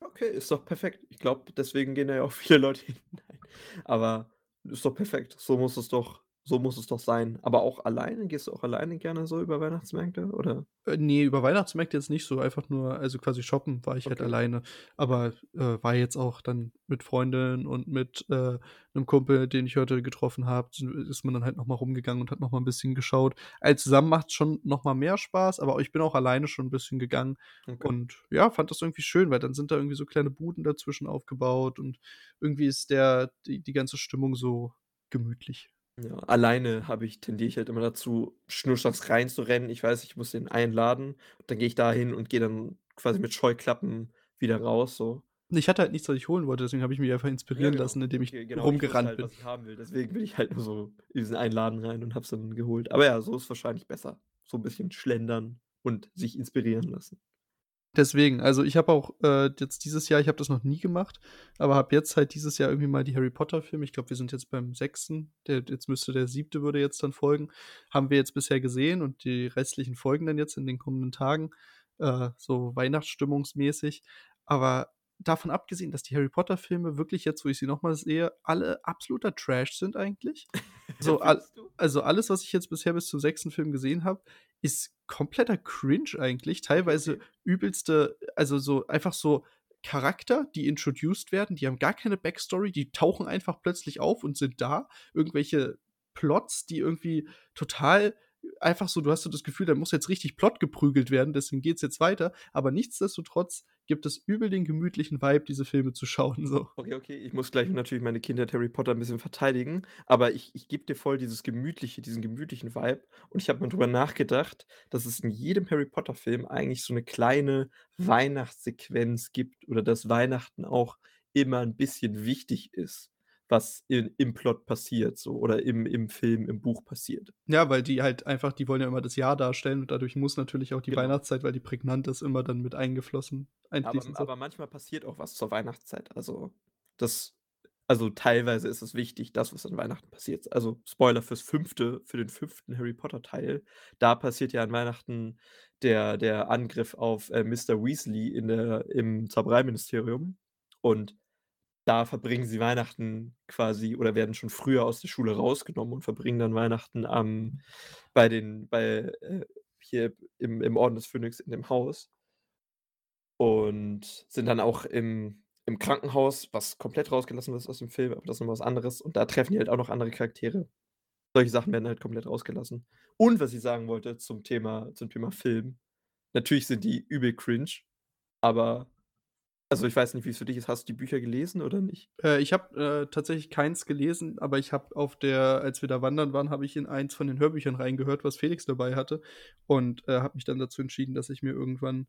Okay, ist doch perfekt. Ich glaube, deswegen gehen da ja auch viele Leute hin. Nein, aber ist doch perfekt. So muss es doch so muss es doch sein. Aber auch alleine? Gehst du auch alleine gerne so über Weihnachtsmärkte, oder? Äh, ne, über Weihnachtsmärkte jetzt nicht so, einfach nur also, quasi shoppen war ich halt Okay. alleine. Aber, äh, war jetzt auch dann mit Freundin und mit, äh, 'nem Kumpel, den ich heute getroffen habe, ist man dann halt noch mal rumgegangen und hat noch mal 'n bisschen geschaut. All zusammen macht's schon noch mal mehr Spaß, aber ich bin auch alleine schon 'n bisschen gegangen Okay. und ja, fand das irgendwie schön, weil dann sind da irgendwie so kleine Buden dazwischen aufgebaut und irgendwie ist der die die ganze Stimmung so gemütlich. Ja, alleine habe ich tendiere ich halt immer dazu, schnurstracks reinzurennen. Ich weiß, ich muss den einladen, dann gehe ich dahin und gehe dann quasi mit Scheuklappen wieder raus so. Ich hatte halt nichts, was ich holen wollte, deswegen habe ich mich einfach Ja, inspirieren genau. lassen, indem ich genau. Ich rumgerannt halt, bin. was ich haben will. Deswegen bin ich halt nur so in diesen einen Laden rein und habe es dann geholt. Aber ja, so ist wahrscheinlich besser. So 'n bisschen schlendern und sich inspirieren lassen. Deswegen, also, ich habe auch, äh, jetzt dieses Jahr ich habe das noch nie gemacht, aber habe jetzt halt dieses Jahr irgendwie mal die Harry-Potter-Filme ich glaube, wir sind jetzt beim 6., der jetzt müsste der 7. würde jetzt dann folgen haben wir jetzt bisher gesehen und die restlichen folgen dann jetzt in den kommenden Tagen, äh, so weihnachtsstimmungsmäßig. Aber davon abgesehen, dass die Harry-Potter-Filme wirklich jetzt, wo ich sie noch mal sehe, alle absoluter Trash sind eigentlich. So al also, alles, was ich jetzt bisher bis zum 6. Film gesehen habe, ist kompletter Cringe eigentlich, teilweise okay. übelste also, so einfach so Charakter, die introduced werden, die haben gar keine Backstory, die tauchen einfach plötzlich auf und sind da. Irgendwelche Plots, die irgendwie total einfach so du hast so das Gefühl, da muss jetzt richtig Plot geprügelt werden, deswegen geht's jetzt weiter. Aber nichtsdestotrotz gibt es übel den gemütlichen Vibe, diese Filme zu schauen, so. Okay, okay, ich muss gleich natürlich meine Kindheit Harry Potter 'n bisschen verteidigen, aber ich ich gebe dir voll dieses gemütliche diesen gemütlichen Vibe und ich habe mal drüber nachgedacht, dass es in jedem Harry-Potter-Film eigentlich so 'ne kleine Weihnachtssequenz gibt oder dass Weihnachten auch immer 'n bisschen wichtig ist, was in im Plot passiert so oder im im Film, im Buch passiert. Ja, weil die halt einfach die wollen ja immer das Jahr darstellen und dadurch muss natürlich auch die Genau. Weihnachtszeit, weil die prägnant ist, immer dann mit eingeflossen Aber so. aber manchmal passiert auch was zur Weihnachtszeit. Also, das also, teilweise ist es wichtig, das, was an Weihnachten passiert. Also, Spoiler fürs 5. für den 5. Harry-Potter-Teil. Da passiert ja an Weihnachten der der Angriff auf, äh, Mr. Weasley in der im Zaubereiministerium und da verbringen sie Weihnachten quasi oder werden schon früher aus der Schule rausgenommen und verbringen dann Weihnachten am bei den bei, äh, hier im im Orden des Phönix in dem Haus. Und sind dann auch im im Krankenhaus, was komplett rausgelassen ist aus dem Film, aber das ist noch mal was anderes. Und da treffen die halt auch noch andere Charaktere. Solche Sachen werden halt komplett rausgelassen. Und was ich sagen wollte zum Thema zum Thema Film: Natürlich sind die übel cringe, aber also, ich weiß nicht, wie's für dich ist. Hast du die Bücher gelesen oder nicht? Äh, ich habe, äh, tatsächlich keins gelesen, aber ich habe auf der als wir da wandern waren, habe ich in eins von den Hörbüchern reingehört, was Felix dabei hatte und, äh, habe mich dann dazu entschieden, dass ich mir irgendwann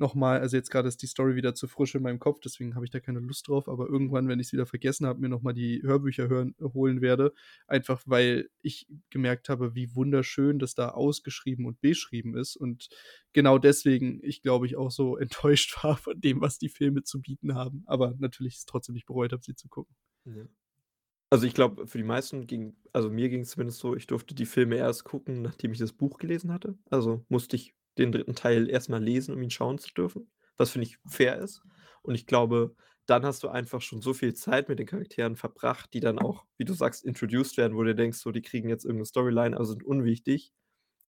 noch mal also, jetzt grade ist die Story wieder zu frisch in meinem Kopf, deswegen habe ich da keine Lust drauf, aber irgendwann, wenn ich's wieder vergessen habe, mir noch mal die Hörbücher hören holen werde, einfach weil ich gemerkt habe, wie wunderschön das da ausgeschrieben und beschrieben ist und genau deswegen ich, glaube ich, auch so enttäuscht war von dem, was die Filme zu bieten haben, aber natürlich es trotzdem nicht bereut habe, sie zu gucken. Ja. Also, ich glaube, für die meisten ging also, mir ging's zumindest so, ich durfte die Filme erst gucken, nachdem ich das Buch gelesen hatte. Also, musste ich den 3. Teil erst mal lesen, um ihn schauen zu dürfen, was, finde ich, fair ist. Und ich glaube, dann hast du einfach schon so viel Zeit mit den Charakteren verbracht, die dann auch, wie du sagst, introduced werden, wo du denkst, so, die kriegen jetzt irgend 'ne Storyline, aber sind unwichtig.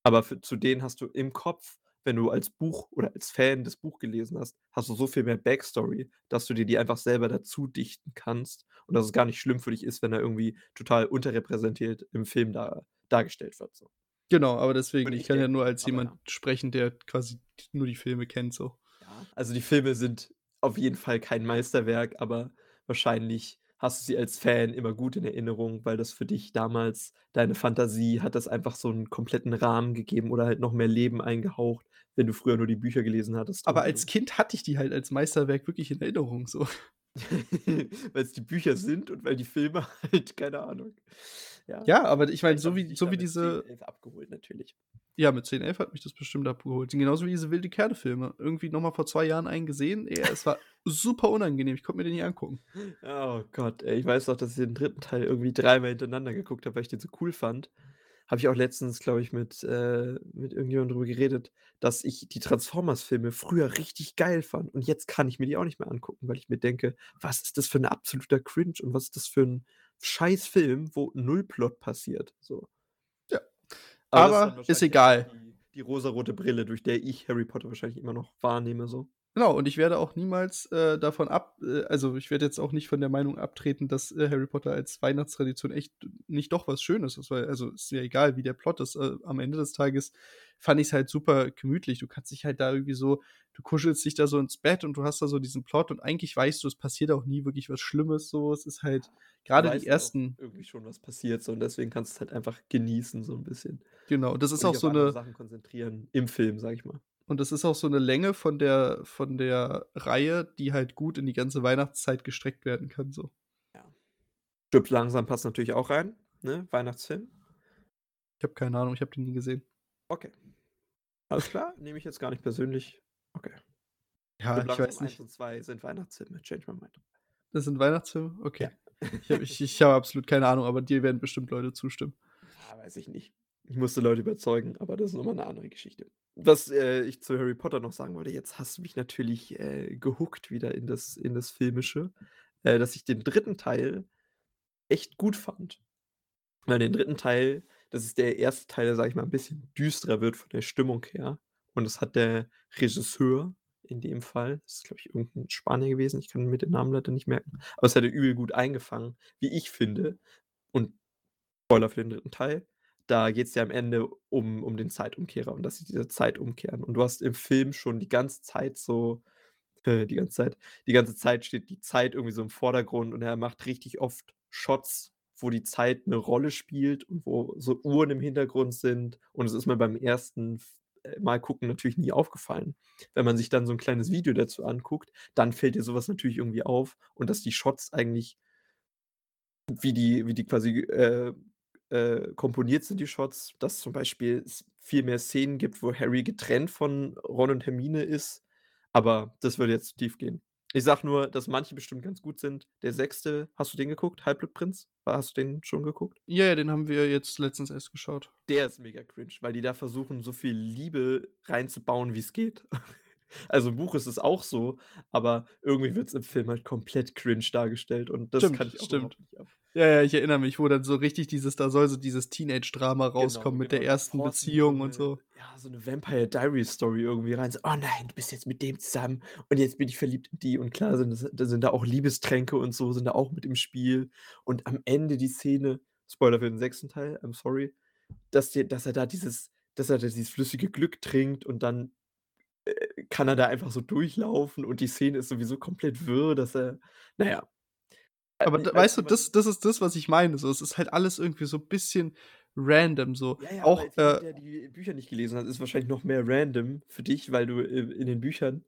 Aber für zu denen hast du im Kopf, wenn du als Buch oder als Fan das Buch gelesen hast, hast du so viel mehr Backstory, dass du dir die einfach selber dazu dichten kannst und dass es gar nicht schlimm für dich ist, wenn er irgendwie total unterrepräsentiert im Film da dargestellt wird, so. Genau, aber deswegen, Würde ich kann ja nur als jemand ja. sprechen, der quasi nur die Filme kennt so. Ja, also, die Filme sind auf jeden Fall kein Meisterwerk, aber wahrscheinlich hast du sie als Fan immer gut in Erinnerung, weil das für dich damals deine Fantasie hat das einfach so 'n kompletten Rahmen gegeben oder halt noch mehr Leben eingehaucht, wenn du früher nur die Bücher gelesen hattest Aber als Kind hatte ich die halt als Meisterwerk wirklich in Erinnerung so. Weil's die Bücher sind und weil die Filme halt keine Ahnung. Ja. Ja, aber ich meine, so wie so wie mit diese 10, 11 abgeholt natürlich. Ja, mit 10, 11 hat mich das bestimmt abgeholt. Genauso wie diese Wilde-Kerle-Filme. Irgendwie noch mal vor 2 Jahren einen gesehen. Ey, es war super unangenehm. Ich konnte mir den nicht angucken. Oh Gott, ey, ich weiß noch, dass ich den 3. Teil irgendwie dreimal hintereinander geguckt habe, weil ich den so cool fand. Habe ich auch letztens, glaube ich, mit äh, mit irgendjemandem drüber geredet, dass ich die Transformers-Filme früher richtig geil fand und jetzt kann ich mir die auch nicht mehr angucken, weil ich mir denke: „Was ist das für 'n absoluter Cringe und was ist das für 'n Scheiß-Film, wo 0 Plot passiert“, so. Ja. Aber Aber ist egal. die die rosarote Brille, durch der ich Harry Potter wahrscheinlich immer noch wahrnehme so. Genau, und ich werde auch niemals, äh, davon ab äh, also, ich werde jetzt auch nicht von der Meinung abtreten, dass, äh, Harry Potter als Weihnachtstradition echt nicht doch was Schönes ist, weil also, ist ja egal, wie der Plot ist. Äh, am Ende des Tages fand ich's halt super gemütlich. Du kannst dich halt da irgendwie so du kuschelst dich da so ins Bett und du hast da so diesen Plot und eigentlich weißt du, es passiert auch nie wirklich was Schlimmes so. Es ist halt Du grade die ersten irgendwie schon, was passiert so und deswegen kannst du's halt einfach genießen so 'n bisschen. Genau, das ist Und auch so auf andere 'ne Sachen konzentrieren im Film, sage ich mal. Und das ist auch so 'ne Länge von der von der Reihe, die halt gut in die ganze Weihnachtszeit gestreckt werden kann so. Ja. „Stirb langsam“ passt natürlich auch rein, ne, Weihnachtsfilm. Ich habe keine Ahnung, ich habe den nie gesehen. Okay. Alles klar, nehme ich jetzt gar nicht persönlich. Okay. Ja, „Stirb ich langsam“ weiß 1 nicht. und 2 sind Weihnachtsfilme, change my mind. Das sind Weihnachtsfilme? Ja. Okay. Ich habe ich ich habe absolut keine Ahnung, aber dir werden bestimmt Leute zustimmen. Ja, weiß ich nicht. Ich musste Leute überzeugen, aber das ist noch mal 'ne andere Geschichte. Was, äh, ich zu Harry Potter noch sagen wollte, jetzt hast du mich natürlich, äh, gehookt wieder in das in das Filmische, äh, dass ich den 3. Teil echt gut fand. Weil den 3. Teil das ist der 1. Teil, der, sage ich mal, 'n bisschen düsterer wird von der Stimmung her. Und das hat der Regisseur in dem Fall das ist, glaube ich, irgend 'n Spanier gewesen, ich kann mir den Namen leider nicht merken, aber das hat er übel gut eingefangen, wie ich finde. Und Spoiler für den 3. Teil, da geht's ja am Ende um um den Zeitumkehrer und dass sie diese Zeit umkehren. Und du hast im Film schon die ganze Zeit so äh, die ganze Zeit die ganze Zeit steht die Zeit irgendwie so im Vordergrund und er macht richtig oft Shots, wo die Zeit 'ne Rolle spielt und wo so Uhren im Hintergrund sind. Und es ist mir beim ersten äh, Mal gucken natürlich nie aufgefallen. Wenn man sich dann so 'n kleines Video dazu anguckt, dann fällt dir so was natürlich irgendwie auf und dass die Shots eigentlich wie die wie die quasi, äh, äh, komponiert sind, die Shots, dass zum Beispiel es viel mehr Szenen gibt, wo Harry getrennt von Ron und Hermine ist, aber das würde jetzt zu tief gehen. Ich sage nur, dass manche bestimmt ganz gut sind. Der 6. hast du den geguckt, Halbblutprinz? Hast du den schon geguckt? Ja, ja, den haben wir jetzt letztens erst geschaut. Der ist mega cringe, weil die da versuchen, so viel Liebe reinzubauen, wie's geht. Also, im Buch ist es auch so, aber irgendwie wird's im Film halt komplett cringe dargestellt und das Stimmt, kann ich auch stimmt. nicht ab. Ja, ja, ich erinnere mich, wo dann so richtig dieses da soll so dieses Teenage-Drama Genau, rauskommen mit der genau, die ersten forcen so Beziehung und so. ja, so 'ne Vampire Diaries Story irgendwie rein, so: „Oh nein, du bist jetzt mit dem zusammen und jetzt bin ich verliebt in die.“ Und klar sind das da sind da auch Liebestränke und so sind da auch mit im Spiel. Und am Ende die Szene Spoiler für den 6. Teil, I'm sorry, dass der dass er da dieses dass er da dieses flüssige Glück trinkt und dann, äh, kann er da einfach so durchlaufen und die Szene ist sowieso komplett wirr, dass er na ja. Äh, Aber i d als weißt du, das das ist das, was ich meine so. Es ist halt alles irgendwie so bisschen random so. Ja, ja, Auch, jemand, äh der die Bücher nicht gelesen hat, ist wahrscheinlich noch mehr random für dich, weil du, äh, in den Büchern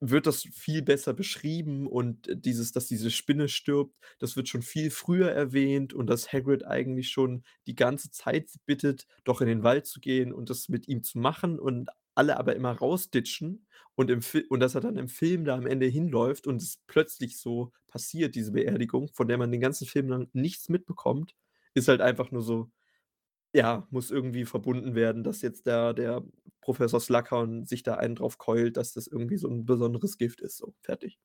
wird das viel besser beschrieben und dieses dass diese Spinne stirbt, das wird schon viel früher erwähnt und dass Hagrid eigentlich schon die ganze Zeit bittet, doch in den Wald zu gehen und das mit ihm zu machen und alle aber immer rausditschen und im Fi und dass er dann im Film da am Ende hinläuft und es plötzlich so passiert, diese Beerdigung, von der man den ganzen Film lang nichts mitbekommt, ist halt einfach nur so ja, muss irgendwie verbunden werden, dass jetzt der der Professor Slughorn sich da einen drauf keult, dass das irgendwie so 'n besonderes Gift ist, so, fertig.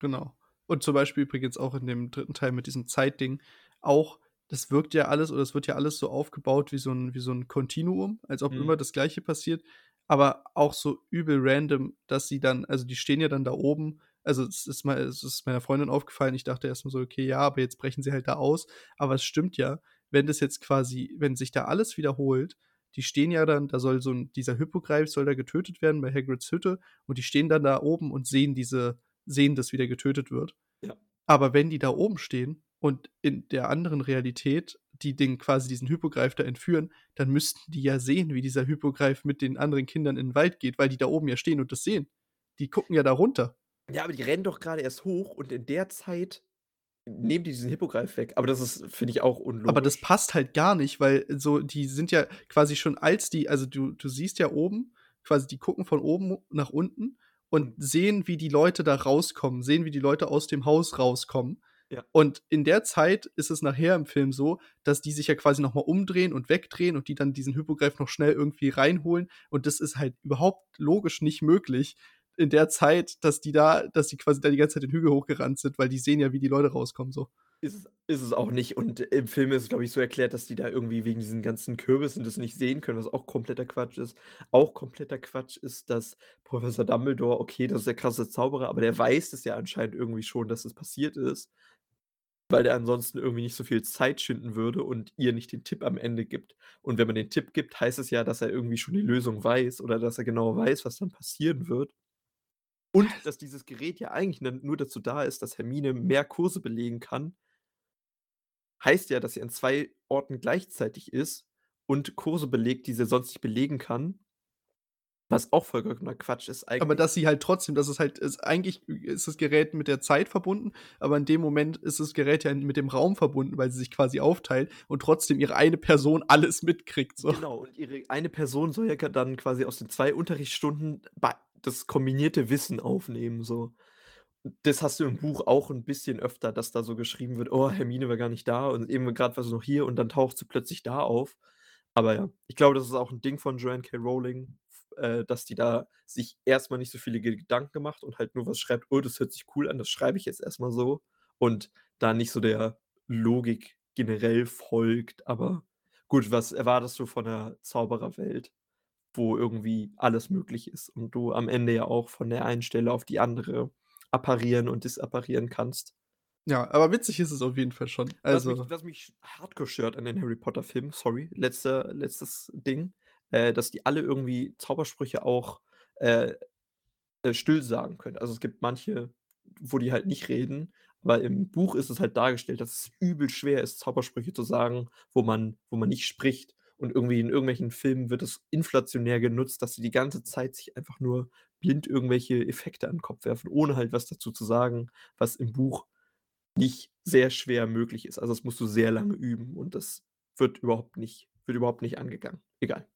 Genau. Und zum Beispiel übrigens auch in dem 3. Teil mit diesem Zeitding auch das wirkt ja alles oder es wird ja alles so aufgebaut wie so 'n wie so Kontinuum, als ob Mhm. immer das Gleiche passiert, aber auch so übel random, dass sie dann also, die stehen ja dann da oben. Also, es ist mei es ist meiner Freundin aufgefallen. Ich dachte erst mal so: „Okay, ja, aber jetzt brechen sie halt da aus.“ Aber es stimmt ja, wenn das jetzt quasi wenn sich da alles wiederholt, die stehen ja dann da soll so 'n dieser Hippogreif soll da getötet werden bei Hagrids Hütte und die stehen dann da oben und sehen diese sehen das, wie der getötet wird. Ja. Aber wenn die da oben stehen und in der anderen Realität, die den quasi diesen Hippogreif da entführen, dann müssten die ja sehen, wie dieser Hippogreif mit den anderen Kindern in 'n Wald geht, weil die da oben ja stehen und das sehen. Die gucken ja da runter. Ja, aber die rennen doch grade erst hoch und in der Zeit nehmen die diesen Hippogreif weg. Aber das ist, finde ich, auch Aber das unlogisch. passt halt gar nicht, weil so die sind ja quasi schon als die also, du du siehst ja oben quasi die gucken von oben nach unten und Und sehen, wie die Leute da rauskommen, sehen, wie die Leute aus dem Haus rauskommen. Ja. Und in der Zeit ist es nachher im Film so, dass die sich ja quasi noch mal umdrehen und wegdrehen und die dann diesen Hippogreif noch schnell irgendwie reinholen. Und das ist halt überhaupt logisch nicht möglich in der Zeit, dass die da dass die quasi da die ganze Zeit den Hügel hochgerannt sind, weil die sehen ja, wie die Leute rauskommen so. Ist es ist es auch nicht. Und im Film ist es, glaube ich, so erklärt, dass die da irgendwie wegen diesen ganzen Kürbissen das nicht sehen können, was auch kompletter Quatsch ist. Auch kompletter Quatsch ist, dass Professor Dumbledore okay, das ist der krasse Zauberer, aber der weiß es ja anscheinend irgendwie schon, dass es passiert ist weil der ansonsten irgendwie nicht so viel Zeit schinden würde und ihr nicht den Tipp am Ende gibt. Und wenn man den Tipp gibt, heißt es ja, dass er irgendwie schon die Lösung weiß oder dass er genau weiß, was dann passieren wird. Und dass dieses Gerät ja eigentlich nur dazu da ist, dass Hermine mehr Kurse belegen kann heißt ja, dass sie an 2 Orten gleichzeitig ist und Kurse belegt, die sie sonst nicht belegen kann. Was auch vollkommener Quatsch ist Aber eigentlich. dass sie halt trotzdem dass es halt ist eigentlich ist das Gerät mit der Zeit verbunden, aber in dem Moment ist das Gerät ja mit dem Raum verbunden, weil sie sich quasi aufteilt und trotzdem ihre eine Person alles mitkriegt so. Genau, und ihre eine Person soll ja dann quasi aus den 2 Unterrichtsstunden das kombinierte Wissen aufnehmen so. Das hast du im Buch auch 'n bisschen öfter, dass da so geschrieben wird: „Oh, Hermine war gar nicht da und eben grad war sie noch hier und dann taucht sie plötzlich da auf.“ Aber ja, ich glaube, das ist auch 'n Ding von Joanne K. Rowling, äh, dass die da sich erst mal nicht so viele Gedanken macht und halt nur was schreibt: „Oh, das hört sich cool an, das schreibe ich jetzt erst mal so.“ Und da nicht so der Logik generell folgt. Aber gut, was erwartest du von 'ner Zaubererwelt, wo irgendwie alles möglich ist und du am Ende ja auch von der einen Stelle auf die andere apparieren und disapparieren kannst? Ja, aber witzig ist es auf jeden Fall schon. Was mich Also was mich hardcore stört an den Harry-Potter-Filmen, sorry, letzter letztes Ding, äh, dass die alle irgendwie Zaubersprüche auch, äh, äh, still sagen können. Also, es gibt manche, wo die halt nicht reden, weil im Buch ist es halt dargestellt, dass es übel schwer ist, Zaubersprüche zu sagen, wo man wo man nicht spricht. Und irgendwie in irgendwelchen Filmen wird es inflationär genutzt, dass sie die ganze Zeit sich einfach nur blind irgendwelche Effekte an 'n Kopf werfen, ohne halt was dazu zu sagen, was im Buch nicht sehr schwer möglich ist. Also, das musst du sehr lange üben und das wird überhaupt nicht wird überhaupt nicht angegangen. Egal.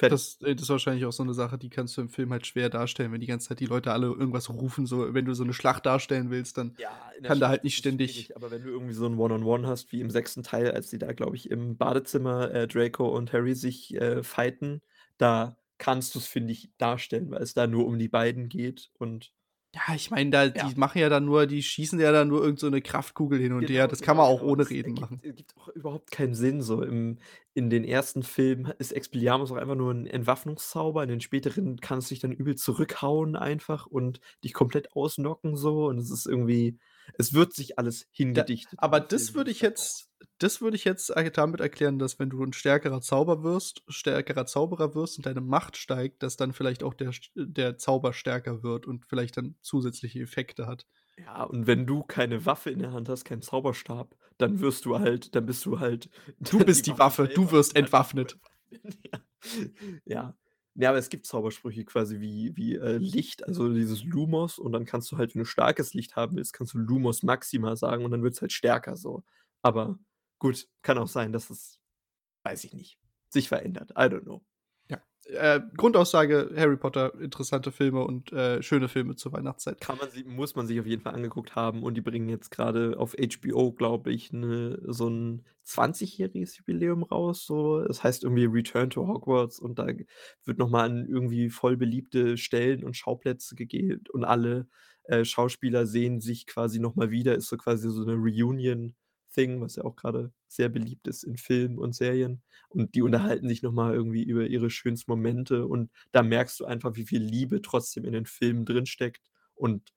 Fertig. Das äh, das ist wahrscheinlich auch so 'ne Sache, die kannst du im Film halt schwer darstellen, wenn die ganze Zeit die Leute alle irgendwas rufen, so wenn du so 'ne Schlacht darstellen willst, dann Ja, kann da halt nicht es ständig aber wenn du irgendwie so 'n One on One hast wie im 6. Teil, als sie da, glaube ich, im Badezimmer, äh, Draco und Harry sich, äh, fighten, da kannst du's, finde ich, darstellen, weil es da nur um die beiden geht und Ja, ich meine, da Ja. die machen ja dann nur die schießen ja dann nur irgend so Kraftkugel hin und her. Genau, Das kann man genau, auch genau. ohne Das Reden ergibt machen. ergibt auch überhaupt keinen Sinn so. Im in den ersten Filmen ist Expelliarmus auch einfach nur 'n Entwaffnungszauber. In den späteren kannst du dich dann übel zurückhauen einfach und dich komplett ausknocken so und es ist irgendwie es wird sich alles Da hingedichtet in aber das würde ich jetzt das würde ich jetzt damit erklären, dass wenn du 'n stärkerer Zauber wirst stärkerer Zauberer wirst und deine Macht steigt, dass dann vielleicht auch der der Zauber stärker wird und vielleicht dann zusätzliche Effekte hat. Ja, und wenn du keine Waffe in der Hand hast, keinen Zauberstab, dann wirst du halt dann bist du halt Du bist die Waffe, du selber wirst entwaffnet. Ja. Ja. Ja, aber es gibt Zaubersprüche quasi wie wie, äh, Licht, also dieses Lumos und dann kannst du halt, wenn du starkes Licht haben willst, kannst du Lumos Maxima sagen und dann wird's halt stärker so. Aber gut, kann auch sein, dass es, weiß ich nicht, sich verändert. I don't know. Äh, Grundaussage: Harry Potter, interessante Filme und, äh, schöne Filme zur Weihnachtszeit. Kann man si muss man sich auf jeden Fall angeguckt haben und die bringen jetzt grade auf HBO, glaube ich, 'ne so 'n 20-jähriges Jubiläum raus, so. Es heißt irgendwie „Return to Hogwarts“ und da wird noch mal an irgendwie voll beliebte Stellen und Schauplätze gegeht und alle, äh, Schauspieler sehen sich quasi noch mal wieder. Ist so quasi so 'ne Reunion-Thing, was ja auch grade sehr beliebt ist in Filmen und Serien. Und die unterhalten sich noch mal irgendwie über ihre schönsten Momente und da merkst du einfach, wie viel Liebe trotzdem in den Filmen drinsteckt und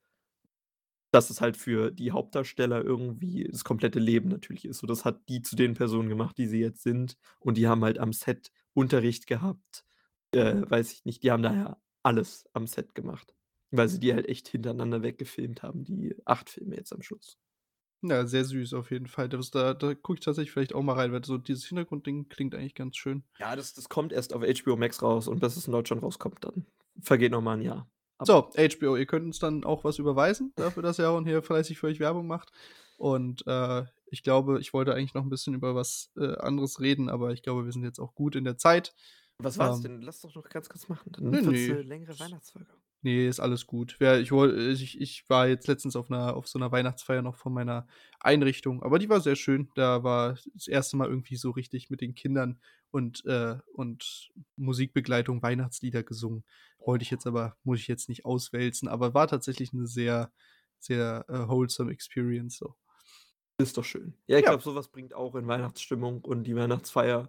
dass es halt für die Hauptdarsteller irgendwie das komplette Leben natürlich ist. So, das hat die zu den Personen gemacht, die sie jetzt sind und die haben halt am Set Unterricht gehabt. Äh, weiß ich nicht, die haben da ja alles am Set gemacht, weil sie die halt echt hintereinander weggefilmt haben, die 8 Filme jetzt am Schluss. Ja, sehr süß auf jeden Fall. Das da da gucke ich tatsächlich vielleicht auch mal rein, weil so dieses Hintergrundding klingt eigentlich ganz schön. Ja, das das kommt erst auf HBO Max raus und bis es in Deutschland rauskommt, dann vergeht noch mal 'n Jahr. Ab So, HBO, ihr könnt uns dann auch was überweisen dafür, dass Jaron hier fleißig für euch Werbung macht. Und, äh, ich glaube, ich wollte eigentlich noch 'n bisschen über was, äh, anderes reden, aber ich glaube, wir sind jetzt auch gut in der Zeit. Was war's Ähm denn? Lass doch noch ganz kurz machen, dann Ne, wird's ne. 'ne längere Weihnachtsfolge. Ne, ist alles gut. Ja, ich ich ich war jetzt letztens auf 'ner auf so 'ner Weihnachtsfeier noch von meiner Einrichtung, aber die war sehr schön. Da war das 1. Mal irgendwie so richtig mit den Kindern und, äh und Musikbegleitung Weihnachtslieder gesungen. Wollte ich jetzt aber muss ich jetzt nicht auswälzen, aber war tatsächlich 'ne sehr, sehr, äh, wholesome Experience so. Ist doch schön. Ja, ich Ja. glaube, so was bringt auch in Weihnachtsstimmung und die Weihnachtsfeier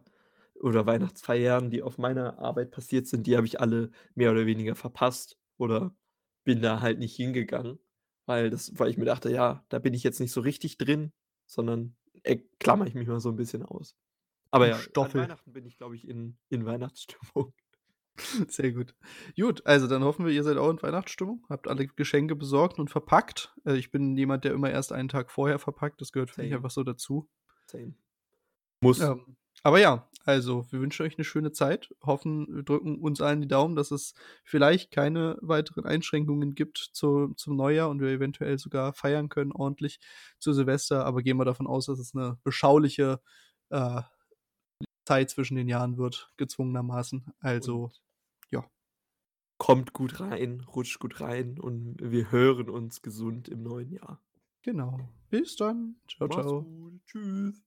oder Weihnachtsfeiern, die auf meiner Arbeit passiert sind, die habe ich alle mehr oder weniger verpasst oder bin da halt nicht hingegangen, weil das weil ich mir dachte: „Ja, da bin ich jetzt nicht so richtig drin“, sondern, äh, klammere ich mich mal so 'n bisschen aus. Aber ja, an Stoffel. Weihnachten bin ich, glaube ich, in in Weihnachtsstimmung. Sehr gut. Gut, also dann hoffen wir, ihr seid auch in Weihnachtsstimmung, habt alle Geschenke besorgt und verpackt. Äh, ich bin jemand, der immer erst einen Tag vorher verpackt. Das gehört für mich einfach so dazu. Same. Muss. Ähm, aber ja, also, wir wünschen euch 'ne schöne Zeit, hoffen drücken uns allen die Daumen, dass es vielleicht keine weiteren Einschränkungen gibt zu zum Neujahr und wir eventuell sogar feiern können ordentlich zu Silvester, aber gehen wir davon aus, dass es 'ne beschauliche, äh, Zeit zwischen den Jahren wird, gezwungenermaßen. Also, Und ja. kommt gut rein, rutscht gut rein und wir hören uns gesund im neuen Jahr. Genau. Bis dann. Tschau, Mach's tschau. gut. Tschüss.